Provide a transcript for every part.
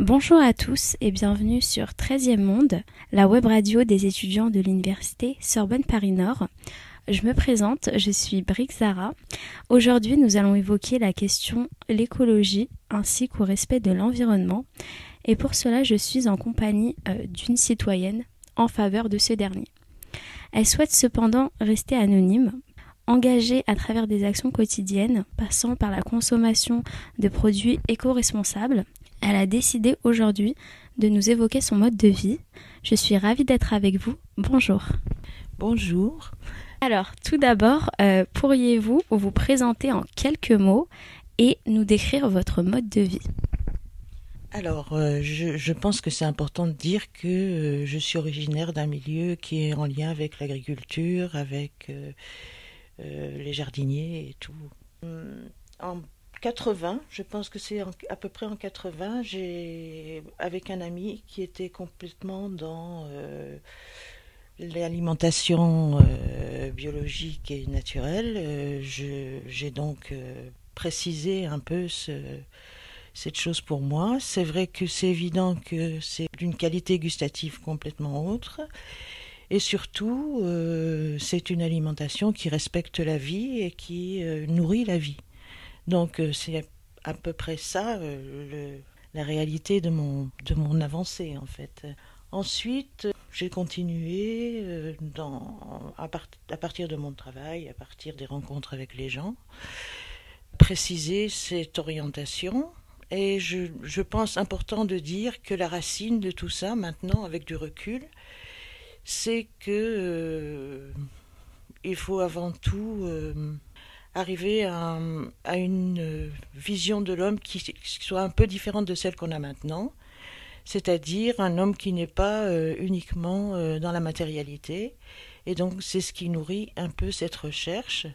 Bonjour à tous et bienvenue sur 13e Monde, la web radio des étudiants de l'université Sorbonne Paris Nord. Je me présente, je suis Brick Zara. Aujourd'hui, nous allons évoquer la question l'écologie ainsi qu'au respect de l'environnement. Et pour cela, je suis en compagnie euh, d'une citoyenne en faveur de ce dernier. Elle souhaite cependant rester anonyme Engagée à travers des actions quotidiennes, passant par la consommation de produits éco-responsables, elle a décidé aujourd'hui de nous évoquer son mode de vie. Je suis ravie d'être avec vous. Bonjour. Bonjour. Alors, tout d'abord, euh, pourriez-vous vous présenter en quelques mots et nous décrire votre mode de vie? Alors, euh, je, pense que c'est important de dire que euh, je suis originaire d'un milieu qui est en lien avec l'agriculture, avec les jardiniers et tout. En 80, je pense que c'est à peu près en 80, j'ai avec un ami qui était complètement dans l'alimentation euh, biologique et naturelle, euh, j'ai donc euh, précisé un peu cette chose pour moi. C'est vrai que c'est évident que c'est d'une qualité gustative complètement autre. Et surtout, c'est une alimentation qui respecte la vie et qui nourrit la vie. Donc c'est à peu près ça la réalité de mon, de mon avancée en fait. Ensuite, j'ai continué euh, à, partir de mon travail, à partir des rencontres avec les gens, préciser cette orientation. Et je, je pense important de dire que la racine de tout ça, maintenant, avec du recul, c'est que euh, il faut avant tout euh, arriver à, une vision de l'homme qui, soit un peu différente de celle qu'on a maintenant c'est-à-dire un homme qui n'est pas euh, uniquement euh, dans la matérialité. Et donc c'est ce qui nourrit un peu cette recherche.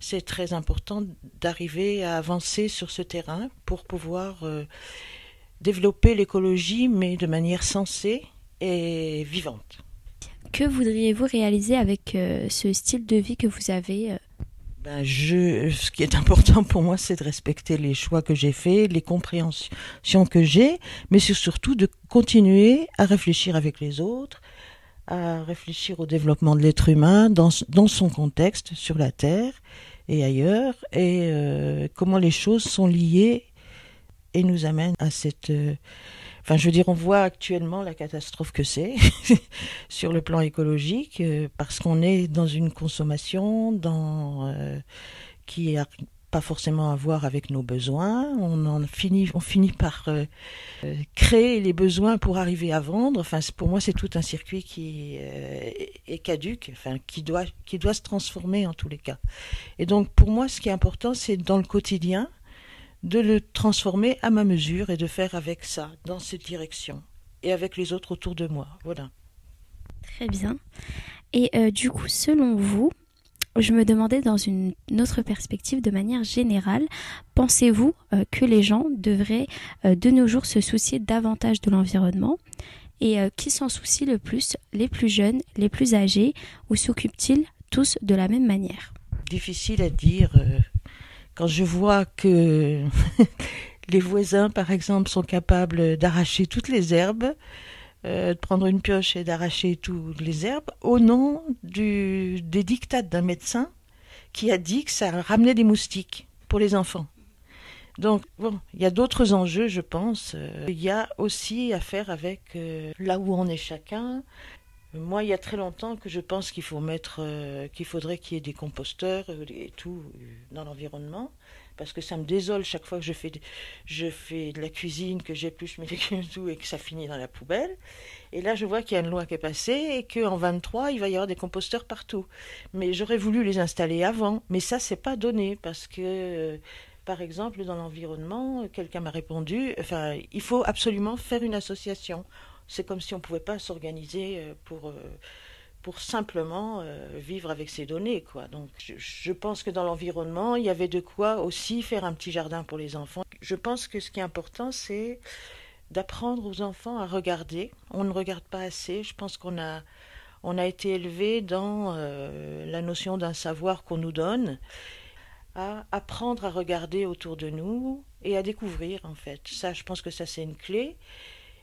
C'est très important d'arriver à avancer sur ce terrain pour pouvoir euh, développer l'écologie, mais de manière sensée et vivante. Que voudriez-vous réaliser avec ce style de vie que vous avez ben je, ce qui est important pour moi, c'est de respecter les choix que j'ai faits, les compréhensions que j'ai, mais c'est surtout de continuer à réfléchir avec les autres, à réfléchir au développement de l'être humain dans, son contexte sur la Terre et ailleurs, et euh, comment les choses sont liées et nous amènent à cette euh, Enfin, je veux dire, on voit actuellement la catastrophe que c'est sur le plan écologique, euh, parce qu'on est dans une consommation euh, qui n'a pas forcément à voir avec nos besoins. On en finit, on finit par euh, créer les besoins pour arriver à vendre. Enfin, pour moi, c'est tout un circuit qui est caduque, enfin, qui doit, qui doit se transformer en tous les cas. Et donc, pour moi, ce qui est important, c'est dans le quotidien de le transformer à ma mesure et de faire avec ça, dans cette direction, et avec les autres autour de moi. Voilà. Très bien. Et euh, du coup, selon vous, je me demandais dans une autre perspective, de manière générale, pensez-vous euh, que les gens devraient euh, de nos jours se soucier davantage de l'environnement? Et qui s'en soucie le plus Les plus jeunes, les plus âgés Ou s'occupent-ils tous de la même manière? Difficile à dire quand je vois que les voisins, par exemple, sont capables d'arracher toutes les herbes, euh, de prendre une pioche et d'arracher toutes les herbes, au nom des dictats d'un médecin qui a dit que ça ramenait des moustiques pour les enfants. Donc, bon, il y a d'autres enjeux, je pense. Euh, il y a aussi à faire avec euh, là où on est chacun, moi, il y a très longtemps que je pense qu'il faut mettre, euh, qu'il faudrait qu'il y ait des composteurs euh, et tout euh, dans l'environnement, parce que ça me désole chaque fois que je fais, de, je fais de la cuisine, que j'épluche mes légumes et tout, et que ça finit dans la poubelle. Et là, je vois qu'il y a une loi qui est passée et qu'en 23, il va y avoir des composteurs partout. Mais j'aurais voulu les installer avant, mais ça, c'est pas donné, parce que par exemple, dans l'environnement, quelqu'un m'a répondu, enfin, il faut absolument faire une association c'est comme si on ne pouvait pas s'organiser euh, pour, euh, pour simplement euh, vivre avec ces données. Quoi. Donc, je, pense que dans l'environnement, il y avait de quoi aussi faire un petit jardin pour les enfants. Je pense que ce qui est important, c'est d'apprendre aux enfants à regarder. On ne regarde pas assez. Je pense qu'on a, on a été élevé dans la notion d'un savoir qu'on nous donne, à apprendre à regarder autour de nous et à découvrir en fait. Ça, je pense que ça c'est une clé.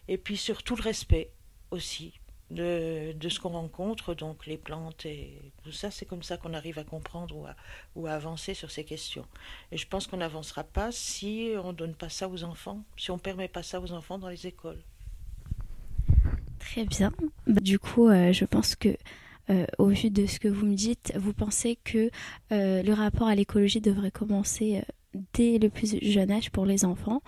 Et puis surtout le respect aussi de, de ce qu'on rencontre, donc les plantes et tout ça, c'est comme ça qu'on arrive à comprendre ou à, ou à, avancer sur ces questions. Et je pense qu'on n'avancera pas si on ne donne pas ça aux enfants, si on ne permet pas ça aux enfants dans les écoles. Très bien. Bah, du coup, euh, je pense que euh, au vu de ce que vous me dites, vous pensez que euh, le rapport à l'écologie devrait commencer dès le plus jeune âge pour les enfants.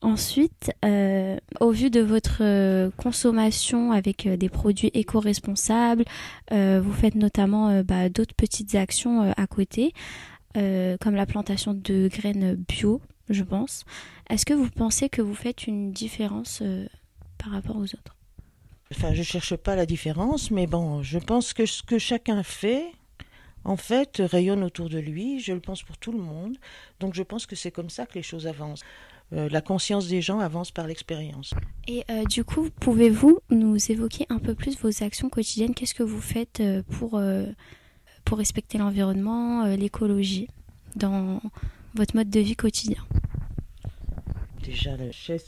Ensuite, euh, au vu de votre euh, consommation avec euh, des produits éco-responsables, vous faites notamment bah, d'autres petites actions à côté, comme la plantation de graines bio, je pense. Est-ce que vous pensez que vous faites une différence par rapport aux autres? Enfin, je cherche pas la différence, mais bon, je pense que ce que chacun fait, en fait, rayonne autour de lui. Je le pense pour tout le monde. Donc, je pense que c'est comme ça que les choses avancent. Euh, la conscience des gens avance par l'expérience. Et euh, du coup, pouvez-vous nous évoquer un peu plus vos actions quotidiennes? Qu'est-ce que vous faites euh, pour, pour respecter l'environnement, l'écologie dans votre mode de vie quotidien? Déjà,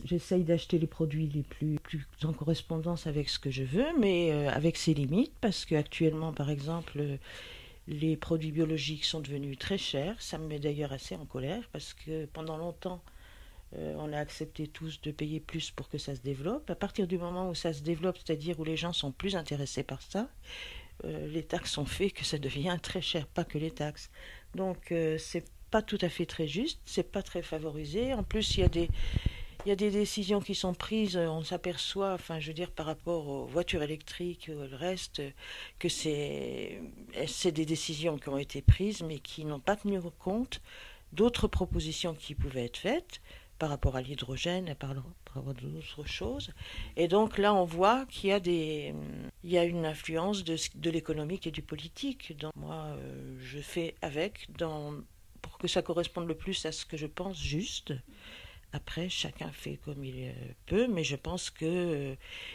j'essaye d'acheter les produits les plus, plus en correspondance avec ce que je veux, mais avec ses limites, parce qu'actuellement, par exemple, les produits biologiques sont devenus très chers. Ça me met d'ailleurs assez en colère, parce que pendant longtemps, euh, on a accepté tous de payer plus pour que ça se développe. À partir du moment où ça se développe, c'est-à-dire où les gens sont plus intéressés par ça, euh, les taxes sont faites que ça devient très cher, pas que les taxes. Donc euh, c'est pas tout à fait très juste, c'est pas très favorisé. En plus, il y a des il y a des décisions qui sont prises, on s'aperçoit, enfin je veux dire par rapport aux voitures électriques, le reste, que c'est des décisions qui ont été prises mais qui n'ont pas tenu compte d'autres propositions qui pouvaient être faites par rapport à l'hydrogène et par, rapport à d'autres choses. Et donc là, on voit qu'il y a, une influence de, l'économique et du politique. Moi, euh, je fais avec pour que ça corresponde le plus à ce que je pense juste. Après, chacun fait comme il euh, peut, mais je pense qu'il euh,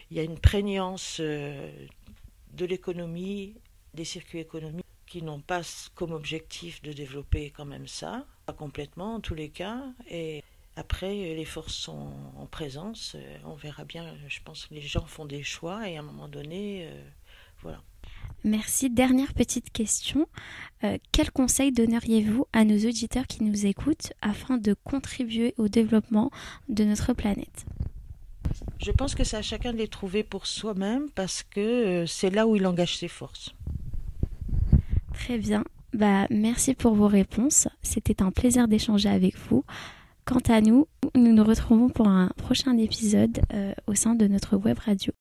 y a une prégnance de l'économie, des circuits économiques qui n'ont pas comme objectif de développer quand même ça, pas complètement en tous les cas, et après, les forces sont en présence. Euh, on verra bien. Je pense que les gens font des choix et à un moment donné, euh, voilà. Merci. Dernière petite question. Euh, quel conseil donneriez-vous à nos auditeurs qui nous écoutent afin de contribuer au développement de notre planète? Je pense que c'est à chacun de les trouver pour soi-même parce que c'est là où il engage ses forces. Très bien. Bah, merci pour vos réponses. C'était un plaisir d'échanger avec vous. Quant à nous, nous nous retrouvons pour un prochain épisode euh, au sein de notre web radio.